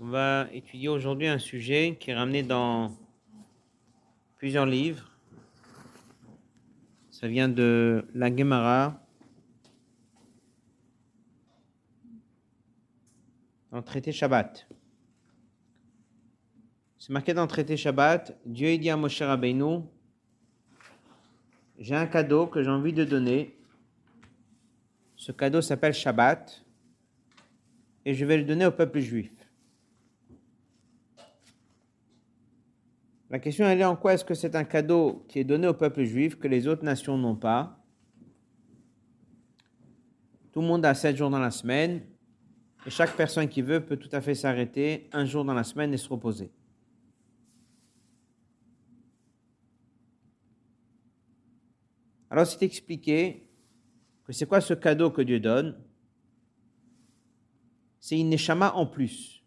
On va étudier aujourd'hui un sujet qui est ramené dans plusieurs livres. Ça vient de la Gemara, dans le traité Shabbat. C'est marqué dans le traité Shabbat, Dieu dit à Moshe Rabbeinu, j'ai un cadeau que j'ai envie de donner. Ce cadeau s'appelle Shabbat et je vais le donner au peuple juif. La question est en quoi est-ce que c'est un cadeau qui est donné au peuple juif que les autres nations n'ont pas? Tout le monde a sept jours dans la semaine et chaque personne qui veut peut tout à fait s'arrêter un jour dans la semaine et se reposer. Alors c'est expliqué que c'est quoi ce cadeau que Dieu donne? C'est une neshama en plus.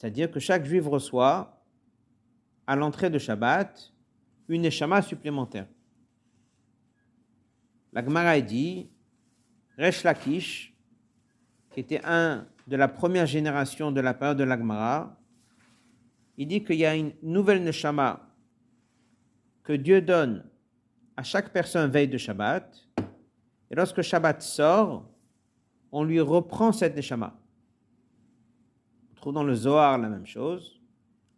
C'est-à-dire que chaque juif reçoit, à l'entrée de Shabbat, une neshama supplémentaire. La Gemara dit, Resh Lakish, qui était un de la première génération de la période de la Gemara, il dit qu'il y a une nouvelle neshama que Dieu donne à chaque personne veille de Shabbat, et lorsque Shabbat sort, on lui reprend cette neshama trouve dans le Zohar la même chose.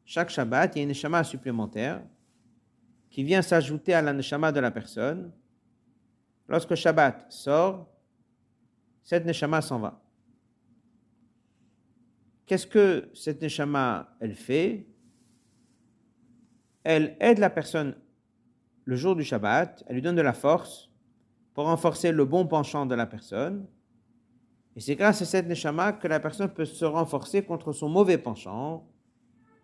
Chaque Shabbat, il y a une neshama supplémentaire qui vient s'ajouter à la neshama de la personne. Lorsque Shabbat sort, cette neshama s'en va. Qu'est-ce que cette neshama, elle fait? Elle aide la personne le jour du Shabbat, elle lui donne de la force pour renforcer le bon penchant de la personne et c'est grâce à cette neshama que la personne peut se renforcer contre son mauvais penchant.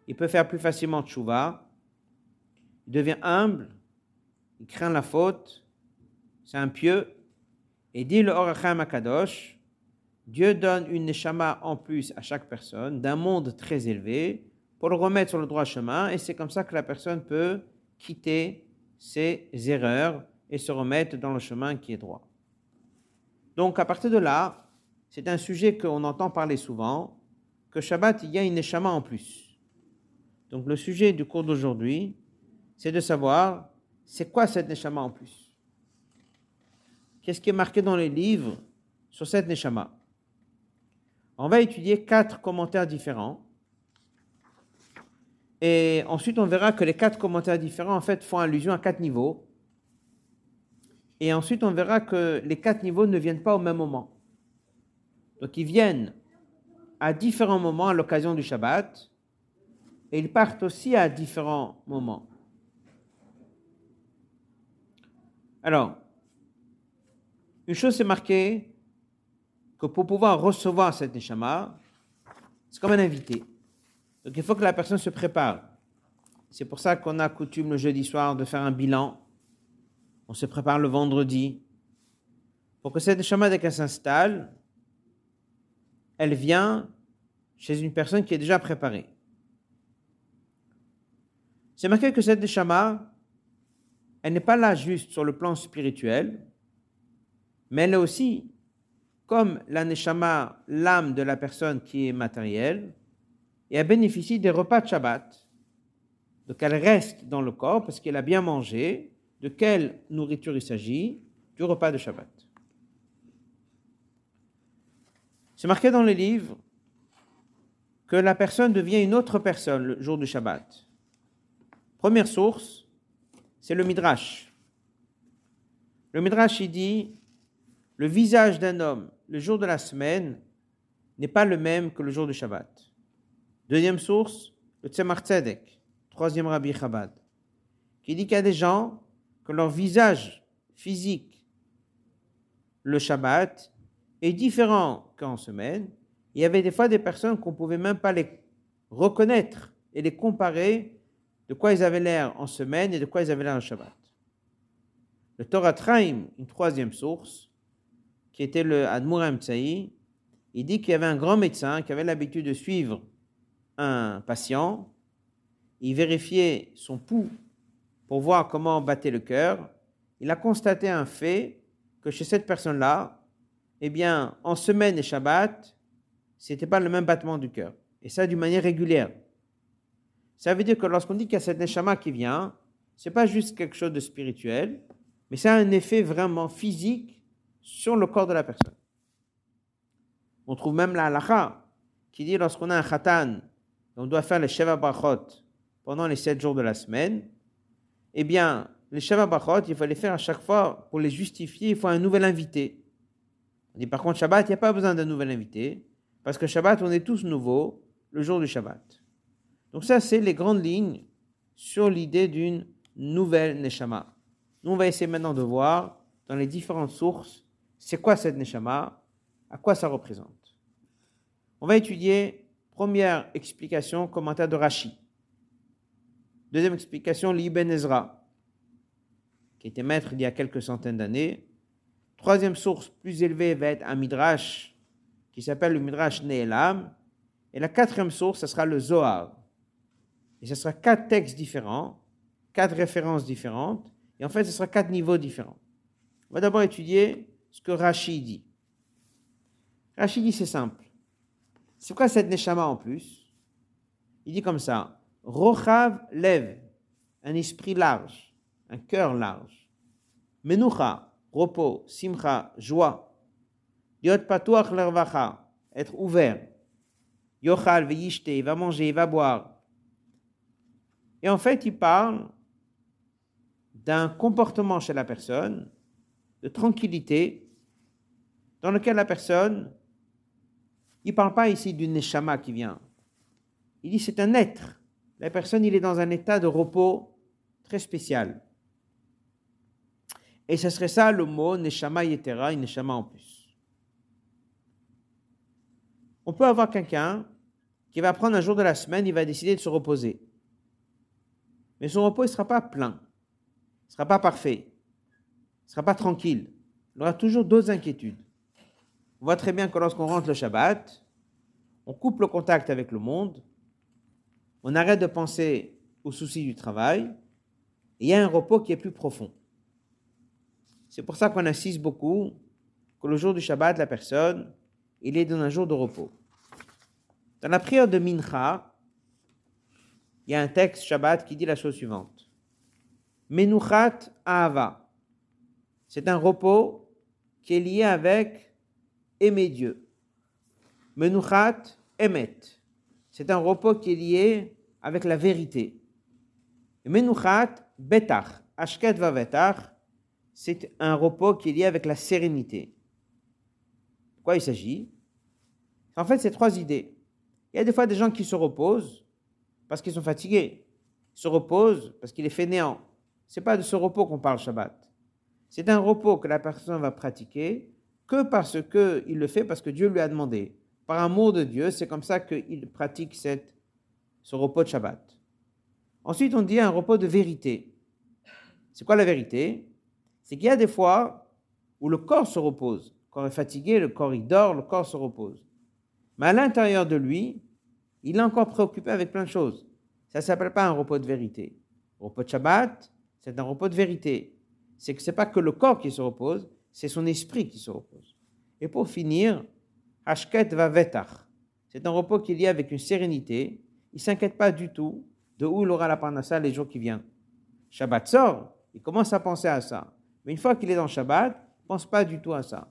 Il peut faire plus facilement tchouva. Il devient humble. Il craint la faute. C'est un pieux. Et dit le Oracham Akadosh, Dieu donne une neshama en plus à chaque personne d'un monde très élevé pour le remettre sur le droit chemin. Et c'est comme ça que la personne peut quitter ses erreurs et se remettre dans le chemin qui est droit. Donc à partir de là, c'est un sujet qu'on entend parler souvent, que Shabbat, il y a une neshama en plus. Donc le sujet du cours d'aujourd'hui, c'est de savoir, c'est quoi cette neshama en plus? Qu'est-ce qui est marqué dans les livres sur cette neshama On va étudier quatre commentaires différents. Et ensuite, on verra que les quatre commentaires différents, en fait, font allusion à quatre niveaux. Et ensuite, on verra que les quatre niveaux ne viennent pas au même moment. Donc ils viennent à différents moments à l'occasion du Shabbat et ils partent aussi à différents moments. Alors, une chose est marquée que pour pouvoir recevoir cette neshama, c'est comme un invité. Donc il faut que la personne se prépare. C'est pour ça qu'on a coutume le jeudi soir de faire un bilan. On se prépare le vendredi. Pour que cette neshama, dès qu'elle s'installe, elle vient chez une personne qui est déjà préparée. C'est marqué que cette neshama, elle n'est pas là juste sur le plan spirituel, mais elle est aussi, comme la neshama, l'âme de la personne qui est matérielle, et elle bénéficie des repas de Shabbat. Donc elle reste dans le corps parce qu'elle a bien mangé. De quelle nourriture il s'agit? Du repas de Shabbat. C'est marqué dans les livres que la personne devient une autre personne le jour du Shabbat. Première source, c'est le Midrash. Le Midrash, il dit, le visage d'un homme le jour de la semaine n'est pas le même que le jour du Shabbat. Deuxième source, le Tzemar Tzedek, troisième Rabbi Chabad, qui dit qu'il y a des gens que leur visage physique le Shabbat est différent qu'en semaine. Il y avait des fois des personnes qu'on ne pouvait même pas les reconnaître et les comparer de quoi ils avaient l'air en semaine et de quoi ils avaient l'air en Shabbat. Le Torah Traim, une troisième source, qui était le Admuram Tsaï, il dit qu'il y avait un grand médecin qui avait l'habitude de suivre un patient, il vérifiait son pouls pour voir comment battait le cœur. Il a constaté un fait que chez cette personne-là, eh bien, en semaine et Shabbat, c'était pas le même battement du cœur. Et ça d'une manière régulière. Ça veut dire que lorsqu'on dit qu'il y a cette neshama qui vient, c'est pas juste quelque chose de spirituel, mais ça a un effet vraiment physique sur le corps de la personne. On trouve même la halakha qui dit lorsqu'on a un khatan, on doit faire les sheva brachot pendant les sept jours de la semaine, eh bien, les sheva brachot, il faut les faire à chaque fois pour les justifier, il faut un nouvel invité. Par contre Shabbat, il n'y a pas besoin d'un nouvel invité, parce que Shabbat, on est tous nouveaux le jour du Shabbat. Donc ça, c'est les grandes lignes sur l'idée d'une nouvelle Neshama. Nous, on va essayer maintenant de voir dans les différentes sources, c'est quoi cette Neshama, à quoi ça représente. On va étudier première explication, commentaire de Rashi. Deuxième explication, l'Ibn Ezra, qui était maître il y a quelques centaines d'années. Troisième source plus élevée va être un Midrash qui s'appelle le Midrash Ne'elam. Et la quatrième source, ce sera le Zohar. Et ce sera quatre textes différents, quatre références différentes, et en fait, ce sera quatre niveaux différents. On va d'abord étudier ce que Rashi dit. Rashi dit c'est simple. C'est quoi cette Neshama en plus? Il dit comme ça Rochav lève, un esprit large, un cœur large. Menucha, repos, simcha, joie. Yot patuach lervacha, être ouvert. Yochal veyishte, il va manger, il va boire. Et en fait, il parle d'un comportement chez la personne, de tranquillité, dans lequel la personne, il ne parle pas ici d'une neshama qui vient. Il dit c'est un être. La personne, il est dans un état de repos très spécial. Et ce serait ça le mot neshama yetera, une neshama en plus. On peut avoir quelqu'un qui va prendre un jour de la semaine, il va décider de se reposer. Mais son repos ne sera pas plein, ne sera pas parfait, ne sera pas tranquille. Il aura toujours d'autres inquiétudes. On voit très bien que lorsqu'on rentre le Shabbat, on coupe le contact avec le monde, on arrête de penser aux soucis du travail, et il y a un repos qui est plus profond. C'est pour ça qu'on insiste beaucoup que le jour du Shabbat, la personne, il est dans un jour de repos. Dans la prière de Mincha, il y a un texte Shabbat qui dit la chose suivante. Menuchat Ahava. C'est un repos qui est lié avec aimer Dieu. Menuchat Emet. C'est un repos qui est lié avec la vérité. Menuchat Betach. Ashket Vavetach. C'est un repos qui est lié avec la sérénité. De quoi il s'agit? En fait, c'est trois idées. Il y a des fois des gens qui se reposent parce qu'ils sont fatigués. Ils se reposent parce qu'il est fainéant. Ce n'est pas de ce repos qu'on parle Shabbat. C'est un repos que la personne va pratiquer que parce qu'il le fait, parce que Dieu lui a demandé. Par amour de Dieu, c'est comme ça qu'il pratique ce repos de Shabbat. Ensuite, on dit un repos de vérité. C'est quoi la vérité? C'est qu'il y a des fois où le corps se repose. Le corps est fatigué, le corps il dort, le corps se repose. Mais à l'intérieur de lui, il est encore préoccupé avec plein de choses. Ça ne s'appelle pas un repos de vérité. Le repos de Shabbat, c'est un repos de vérité. C'est que ce n'est pas que le corps qui se repose, c'est son esprit qui se repose. Et pour finir, Hashket va vetach. C'est un repos qui est lié avec une sérénité. Il ne s'inquiète pas du tout de où il aura la parnassa les jours qui viennent. Shabbat sort, il commence à penser à ça. Mais une fois qu'il est dans Shabbat, ne pense pas du tout à ça.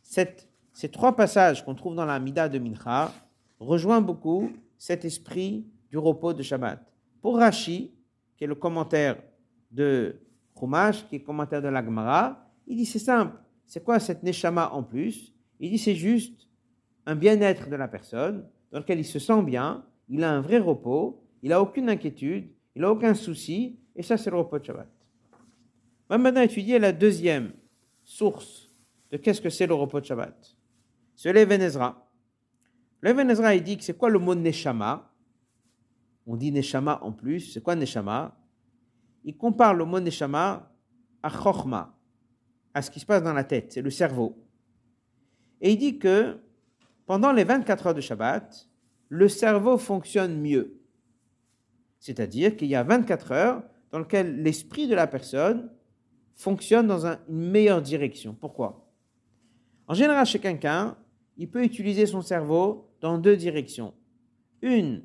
ces trois passages qu'on trouve dans la Mida de Mincha rejoignent beaucoup cet esprit du repos de Shabbat. Pour Rashi, qui est le commentaire de Chumash, qui est le commentaire de l'Agmara, il dit c'est simple. C'est quoi cette Neshama en plus? Il dit c'est juste un bien-être de la personne dans lequel il se sent bien, il a un vrai repos, il n'a aucune inquiétude, il n'a aucun souci, et ça c'est le repos de Shabbat. On va maintenant étudier la deuxième source de qu'est-ce que c'est le repos de Shabbat. C'est l'Even le Ezra, il dit que c'est quoi le mot Neshama? On dit Neshama en plus. C'est quoi Neshama? Il compare le mot Neshama à Chochma, à ce qui se passe dans la tête, c'est le cerveau. Et il dit que pendant les 24 heures de Shabbat, le cerveau fonctionne mieux. C'est-à-dire qu'il y a 24 heures dans lesquelles l'esprit de la personne fonctionne dans une meilleure direction. Pourquoi? En général, chez quelqu'un, il peut utiliser son cerveau dans deux directions. Une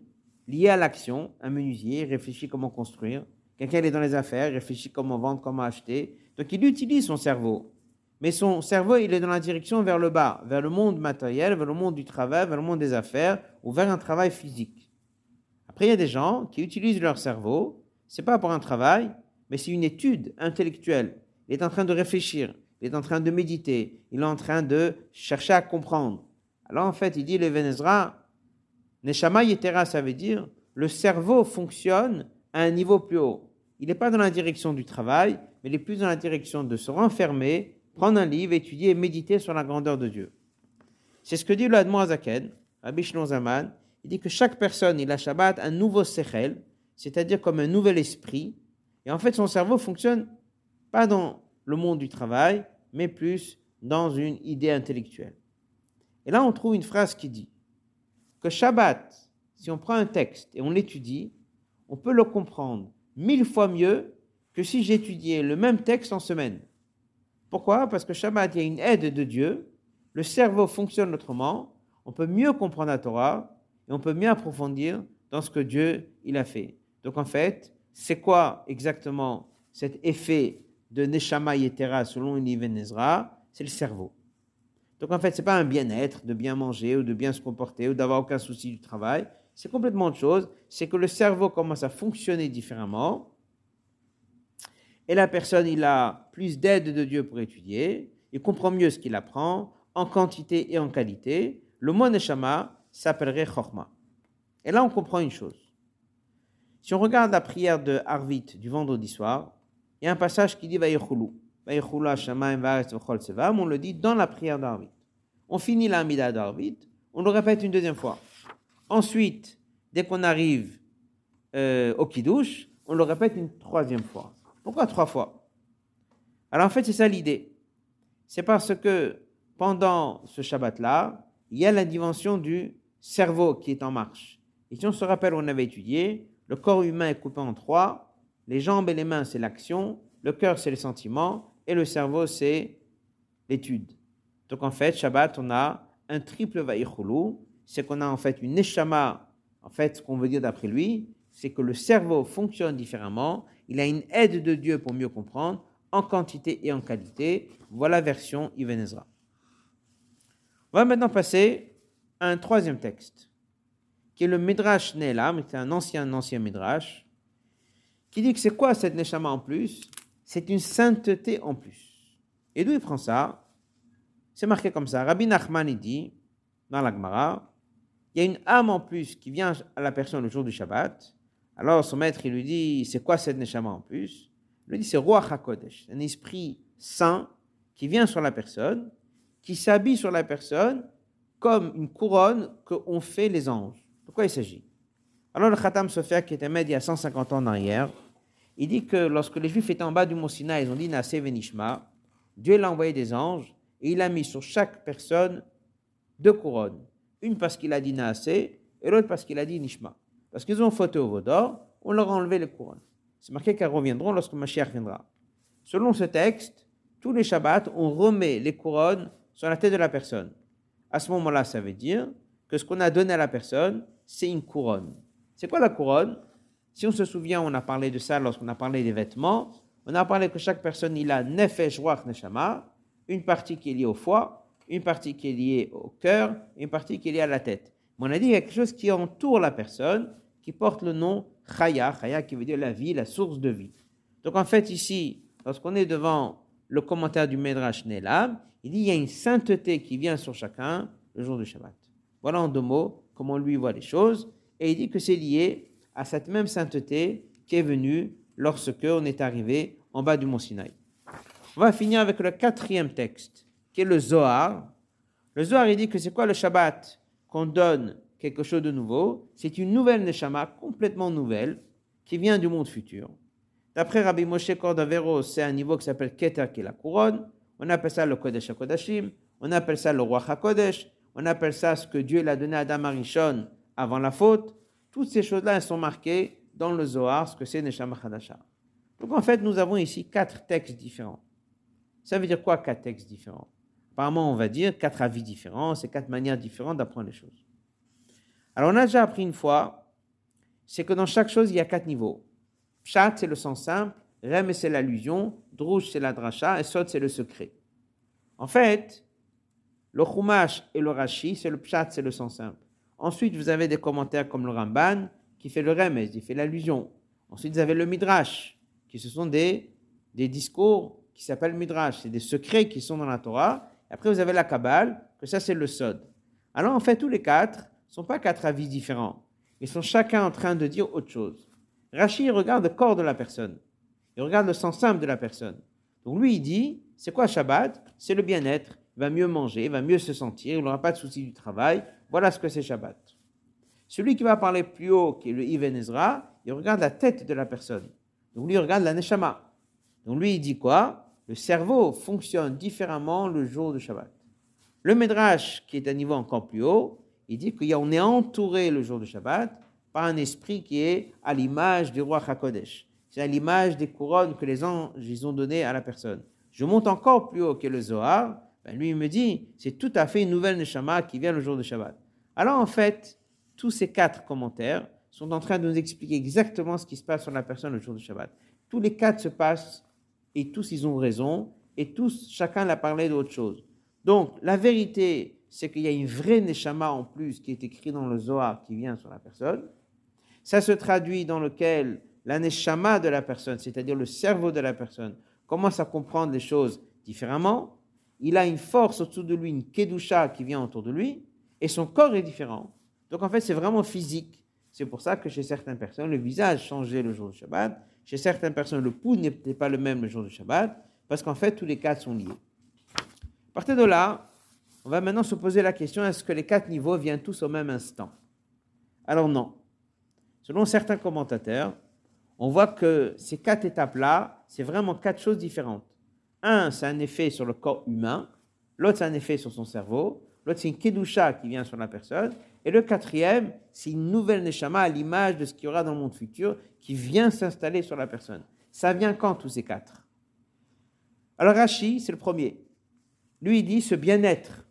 liée à l'action, un menuisier réfléchit comment construire, quelqu'un est dans les affaires, réfléchit comment vendre, comment acheter. Donc il utilise son cerveau. Mais son cerveau, il est dans la direction vers le bas, vers le monde matériel, vers le monde du travail, vers le monde des affaires ou vers un travail physique. Après, il y a des gens qui utilisent leur cerveau, c'est pas pour un travail, mais c'est une étude intellectuelle. Il est en train de réfléchir, il est en train de méditer, il est en train de chercher à comprendre. Alors en fait, il dit le Venezra, Neshama Yetera, ça veut dire le cerveau fonctionne à un niveau plus haut. Il n'est pas dans la direction du travail, mais il est plus dans la direction de se renfermer, prendre un livre, étudier et méditer sur la grandeur de Dieu. C'est ce que dit le Admon Azaken, Rabbi Zaman. Il dit que chaque personne, il a Shabbat un nouveau sechel, c'est-à-dire comme un nouvel esprit. Et en fait, son cerveau fonctionne pas dans le monde du travail, mais plus dans une idée intellectuelle. Et là, on trouve une phrase qui dit que Shabbat, si on prend un texte et on l'étudie, on peut le comprendre mille fois mieux que si j'étudiais le même texte en semaine. Pourquoi? Parce que Shabbat, il y a une aide de Dieu, le cerveau fonctionne autrement, on peut mieux comprendre la Torah et on peut mieux approfondir dans ce que Dieu il a fait. Donc en fait, c'est quoi exactement cet effet de Neshama Yetera selon Ibn Ezra? C'est le cerveau. Donc en fait, ce n'est pas un bien-être, de bien manger ou de bien se comporter ou d'avoir aucun souci du travail. C'est complètement autre chose. C'est que le cerveau commence à fonctionner différemment. Et la personne, il a plus d'aide de Dieu pour étudier. Il comprend mieux ce qu'il apprend, en quantité et en qualité. Le mot Neshama s'appellerait Chorma. Et là, on comprend une chose. Si on regarde la prière de Arvit du vendredi soir, il y a un passage qui dit Vayichulu. On le dit dans la prière d'Arvit. On finit l'Amida d'Arvit, on le répète une deuxième fois. Ensuite, dès qu'on arrive euh, au Kiddush, on le répète une troisième fois. Pourquoi trois fois? Alors en fait, c'est ça l'idée. C'est parce que pendant ce Shabbat-là, il y a la dimension du cerveau qui est en marche. Et si on se rappelle, on avait étudié, le corps humain est coupé en trois, les jambes et les mains, c'est l'action, le cœur, c'est le sentiment, et le cerveau, c'est l'étude. Donc en fait, Shabbat, on a un triple vaïchulu, c'est qu'on a en fait une neshama, en fait, ce qu'on veut dire d'après lui, c'est que le cerveau fonctionne différemment, il a une aide de Dieu pour mieux comprendre, en quantité et en qualité. Voilà version Ibn Ezra. On va maintenant passer à un troisième texte, qui est le Midrash Nelam, c'est un ancien, ancien Midrash, qui dit que c'est quoi cette Neshama en plus? C'est une sainteté en plus. Et d'où il prend ça? C'est marqué comme ça. Rabbi Nachman, dit, dans la Gemara, il y a une âme en plus qui vient à la personne le jour du Shabbat. Alors son maître, il lui dit, c'est quoi cette Neshama en plus? Il lui dit, c'est Roi HaKodesh, un esprit saint qui vient sur la personne, qui s'habille sur la personne comme une couronne qu'ont fait les anges. De quoi il s'agit? Alors le Khatam Sofer, qui était maître il y a 150 ans en arrière, il dit que lorsque les Juifs étaient en bas du Mont Sinaï, ils ont dit Nasé Venishma, Dieu l'a envoyé des anges et il a mis sur chaque personne deux couronnes. Une parce qu'il a dit Nasé et l'autre parce qu'il a dit Nishma. Parce qu'ils ont fauté au Vaudor, on leur a enlevé les couronnes. C'est marqué qu'elles reviendront lorsque Mashiach viendra. Selon ce texte, tous les Shabbats, on remet les couronnes sur la tête de la personne. À ce moment-là, ça veut dire que ce qu'on a donné à la personne, c'est une couronne. C'est quoi la couronne? Si on se souvient, on a parlé de ça lorsqu'on a parlé des vêtements. On a parlé que chaque personne, il a nefesh, ruach, neshama, une partie qui est liée au foie, une partie qui est liée au cœur, une partie qui est liée à la tête. Mais on a dit quelque chose qui entoure la personne, qui porte le nom chaya, chaya qui veut dire la vie, la source de vie. Donc en fait, ici, lorsqu'on est devant le commentaire du Medrash Nelam, il dit il y a une sainteté qui vient sur chacun le jour du Shabbat. Voilà en deux mots comment lui voit les choses. Et il dit que c'est lié à cette même sainteté qui est venue lorsque on est arrivé en bas du mont Sinaï. On va finir avec le quatrième texte, qui est le Zohar. Le Zohar, il dit que c'est quoi le Shabbat Qu'on donne quelque chose de nouveau? C'est une nouvelle Neshama, complètement nouvelle, qui vient du monde futur. D'après Rabbi Moshe Cordovero, c'est un niveau qui s'appelle Keter, qui est la couronne. On appelle ça le Kodesh HaKodashim. On appelle ça le Roi HaKodesh. On appelle ça ce que Dieu l'a donné à Adam Arishon avant la faute. Toutes ces choses-là, elles sont marquées dans le Zohar, ce que c'est Neshama Hadasha. Donc en fait, nous avons ici quatre textes différents. Ça veut dire quoi, quatre textes différents? Apparemment, on va dire quatre avis différents, c'est quatre manières différentes d'apprendre les choses. Alors on a déjà appris une fois, c'est que dans chaque chose, il y a quatre niveaux. Pshat, c'est le sens simple, Rem, c'est l'allusion, Drouche, c'est la dracha, et Sod, c'est le secret. En fait, le Chumash et le Rashi, c'est le Pshat, c'est le sens simple. Ensuite, vous avez des commentaires comme le Ramban, qui fait le Remez, il fait l'allusion. Ensuite, vous avez le Midrash, qui ce sont des, des discours qui s'appellent Midrash, c'est des secrets qui sont dans la Torah. Après, vous avez la Kabbale, que ça, c'est le Sod. Alors, en fait, tous les quatre ne sont pas quatre avis différents. Ils sont chacun en train de dire autre chose. Rashi regarde le corps de la personne. Il regarde le sens simple de la personne. Donc lui, il dit, c'est quoi Shabbat? C'est le bien-être. Va mieux manger, va mieux se sentir, il n'aura pas de soucis du travail. Voilà ce que c'est Shabbat. Celui qui va parler plus haut, qui est le Ibn Ezra, il regarde la tête de la personne. Donc lui, il regarde la Neshama. Donc lui, il dit quoi? Le cerveau fonctionne différemment le jour de Shabbat. Le Midrash, qui est à niveau encore plus haut, il dit qu'on est entouré le jour de Shabbat par un esprit qui est à l'image du roi Hakodesh. C'est à l'image des couronnes que les anges ils ont données à la personne. Je monte encore plus haut que le Zohar. Ben lui, il me dit, c'est tout à fait une nouvelle Neshama qui vient le jour de Shabbat. Alors en fait, tous ces quatre commentaires sont en train de nous expliquer exactement ce qui se passe sur la personne le jour de Shabbat. Tous les quatre se passent et tous ils ont raison et tous, chacun l'a parlé d'autre chose. Donc la vérité, c'est qu'il y a une vraie Neshama en plus qui est écrit dans le Zohar qui vient sur la personne. Ça se traduit dans lequel la Neshama de la personne, c'est-à-dire le cerveau de la personne, commence à comprendre les choses différemment. Il a une force autour de lui, une Kedusha qui vient autour de lui, et son corps est différent. Donc en fait, c'est vraiment physique. C'est pour ça que chez certaines personnes, le visage changeait le jour du Shabbat. Chez certaines personnes, le pouls n'était pas le même le jour du Shabbat, parce qu'en fait, tous les quatre sont liés. À partir de là, on va maintenant se poser la question, est-ce que les quatre niveaux viennent tous au même instant? Alors non. Selon certains commentateurs, on voit que ces quatre étapes-là, c'est vraiment quatre choses différentes. Un, c'est un effet sur le corps humain, l'autre, c'est un effet sur son cerveau, l'autre, c'est une kedusha qui vient sur la personne, et le quatrième, c'est une nouvelle neshama à l'image de ce qu'il y aura dans le monde futur qui vient s'installer sur la personne. Ça vient quand tous ces quatre? Alors Rashi, c'est le premier. Lui, il dit ce bien-être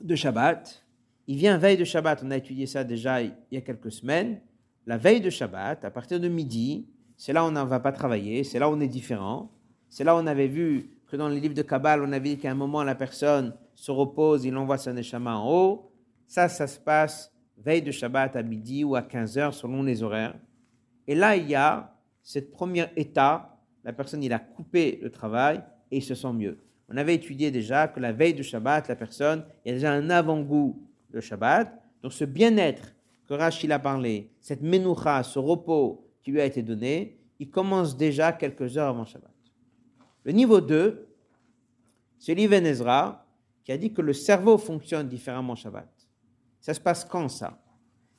de Shabbat. Il vient veille de Shabbat, on a étudié ça déjà il y a quelques semaines. La veille de Shabbat, à partir de midi, c'est là où on ne va pas travailler, c'est là où on est différent. C'est là où on avait vu que dans les livres de Kabbal, on avait dit qu'à un moment, la personne se repose, il envoie son neshama en haut. Ça, ça se passe veille de Shabbat à midi ou à 15 heures selon les horaires. Et là, il y a cette première état, la personne, il a coupé le travail et il se sent mieux. On avait étudié déjà que la veille de Shabbat, la personne, il y a déjà un avant-goût de Shabbat. Donc ce bien-être que Rachid a parlé, cette menoucha, ce repos qui lui a été donné, il commence déjà quelques heures avant Shabbat. Le niveau 2, c'est l'Iven Ezra qui a dit que le cerveau fonctionne différemment Shabbat. Ça se passe quand ça?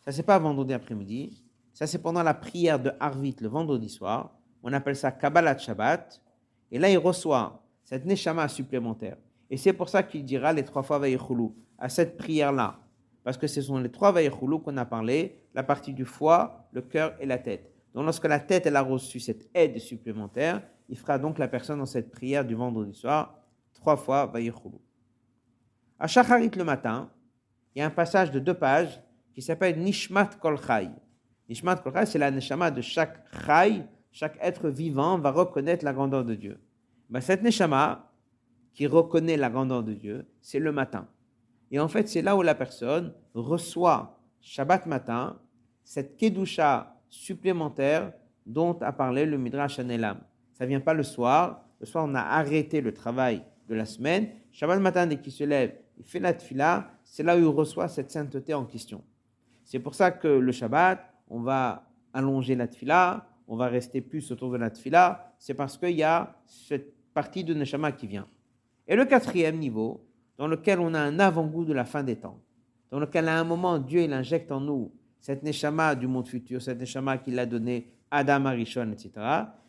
Ça c'est pas vendredi après-midi, ça c'est pendant la prière de Harvit le vendredi soir. On appelle ça Kabbalat Shabbat. Et là, il reçoit cette neshama supplémentaire. Et c'est pour ça qu'il dira les trois fois Vayichulu, à cette prière-là. Parce que ce sont les trois Vayichulu qu'on a parlé, la partie du foie, le cœur et la tête. Donc lorsque la tête elle a reçu cette aide supplémentaire, il fera donc la personne dans cette prière du vendredi soir, trois fois Vayichulu. À Shacharit le matin, il y a un passage de deux pages qui s'appelle Nishmat Kol Chai. Nishmat Kol Chai, c'est la neshama de chaque chai, chaque être vivant va reconnaître la grandeur de Dieu. Ben, cette Neshama, qui reconnaît la grandeur de Dieu, c'est le matin. Et en fait, c'est là où la personne reçoit Shabbat matin cette Kedusha supplémentaire dont a parlé le Midrash Anelam. Ça vient pas le soir. Le soir, on a arrêté le travail de la semaine. Shabbat matin, dès qu'il se lève, il fait la tfila. C'est là où il reçoit cette sainteté en question. C'est pour ça que le Shabbat, on va allonger la tfila, on va rester plus autour de la tfila. C'est parce qu'il y a cette partie de Neshama qui vient. Et le quatrième niveau, dans lequel on a un avant-goût de la fin des temps, dans lequel à un moment Dieu il injecte en nous cette Neshama du monde futur, cette Neshama qu'il a donné Adam Arishon, etc.,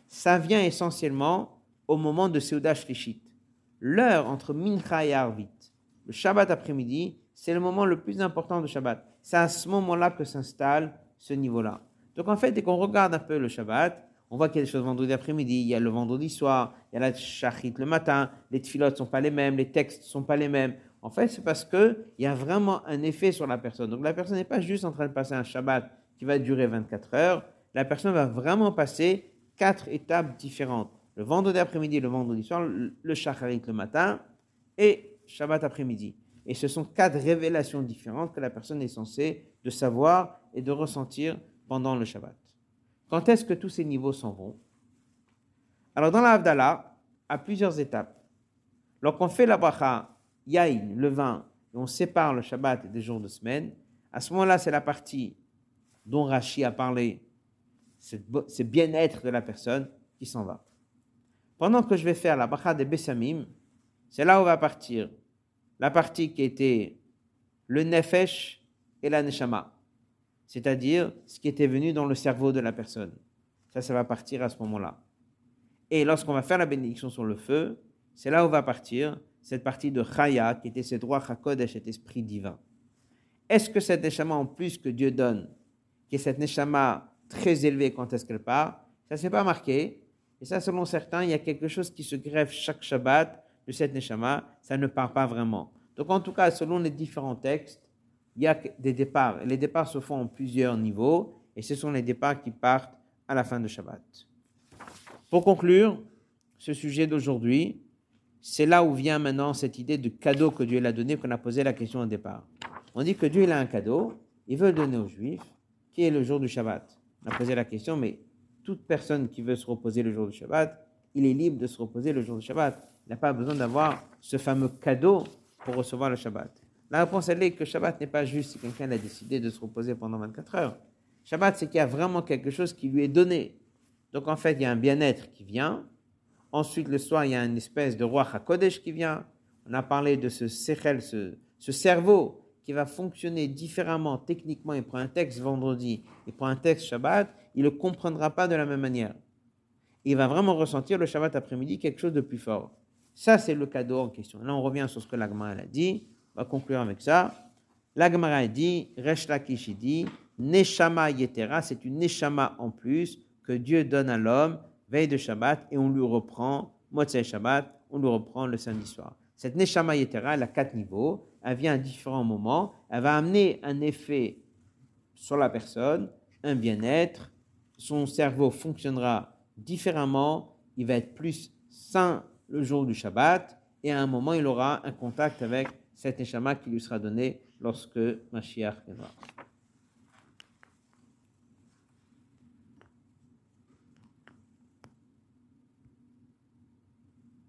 ça vient essentiellement au moment de Seudah Shlishit. L'heure entre Mincha et Arvit, le Shabbat après-midi, c'est le moment le plus important de Shabbat. C'est à ce moment-là que s'installe ce niveau-là. Donc en fait, dès qu'on regarde un peu le Shabbat, on voit qu'il y a des choses vendredi après-midi, il y a le vendredi soir, il y a la shachit le matin, les tfilotes ne sont pas les mêmes, les textes ne sont pas les mêmes. En fait, c'est parce qu'il y a vraiment un effet sur la personne. Donc la personne n'est pas juste en train de passer un Shabbat qui va durer 24 heures. La personne va vraiment passer quatre étapes différentes. Le vendredi après-midi, le vendredi soir, le Shacharit le matin et Shabbat après-midi. Et ce sont quatre révélations différentes que la personne est censée de savoir et de ressentir pendant le Shabbat. Quand est-ce que tous ces niveaux s'en vont? Alors dans la à plusieurs étapes. Lorsqu'on fait la bracha, yain, le vin, et on sépare le Shabbat des jours de semaine, à ce moment-là, c'est la partie dont Rashi a parlé, c'est bien-être de la personne qui s'en va. Pendant que je vais faire la bracha des Bessamim, c'est là où va partir la partie qui était le nefesh et la neshama, c'est-à-dire ce qui était venu dans le cerveau de la personne. Ça, ça va partir à ce moment-là. Et lorsqu'on va faire la bénédiction sur le feu, c'est là où va partir cette partie de Chaya, qui était ce droit Hakodesh, cet esprit divin. Est-ce que cette neshama en plus que Dieu donne, qui est cette neshama très élevée quand est-ce qu'elle part, ça ne s'est pas marqué. Et ça, selon certains, il y a quelque chose qui se greffe chaque Shabbat de cette neshama, ça ne part pas vraiment. Donc en tout cas, selon les différents textes, il y a des départs. Les départs se font en plusieurs niveaux, et ce sont les départs qui partent à la fin de Shabbat. Pour conclure ce sujet d'aujourd'hui, c'est là où vient maintenant cette idée de cadeau que Dieu l'a donné, qu'on a posé la question au départ. On dit que Dieu il a un cadeau, il veut le donner aux Juifs, qui est le jour du Shabbat. On a posé la question, mais toute personne qui veut se reposer le jour du Shabbat, il est libre de se reposer le jour du Shabbat il n'a pas besoin d'avoir ce fameux cadeau pour recevoir le Shabbat. La réponse, elle est que Shabbat n'est pas juste si quelqu'un a décidé de se reposer pendant 24 heures. Shabbat, c'est qu'il y a vraiment quelque chose qui lui est donné. Donc en fait, il y a un bien-être qui vient. Ensuite, le soir, il y a une espèce de roi HaKodesh qui vient. On a parlé de ce ce, ce cerveau qui va fonctionner différemment techniquement. Il prend un texte vendredi, il prend un texte Shabbat, il ne le comprendra pas de la même manière. Il va vraiment ressentir le Shabbat après-midi quelque chose de plus fort. Ça, c'est le cadeau en question. Là, on revient sur ce que l'Agmara a dit. On va conclure avec ça. L'Agmara a dit, Resh Lakish dit, Neshama Yetera, c'est une Neshama en plus que Dieu donne à l'homme veille de Shabbat et on lui reprend, Motzei Shabbat, on lui reprend le samedi soir. Cette Neshama Yetera, elle a quatre niveaux, elle vient à différents moments, elle va amener un effet sur la personne, un bien-être, son cerveau fonctionnera différemment, il va être plus sain le jour du Shabbat, et à un moment, il aura un contact avec cet Neshama qui lui sera donné lorsque Mashiach viendra.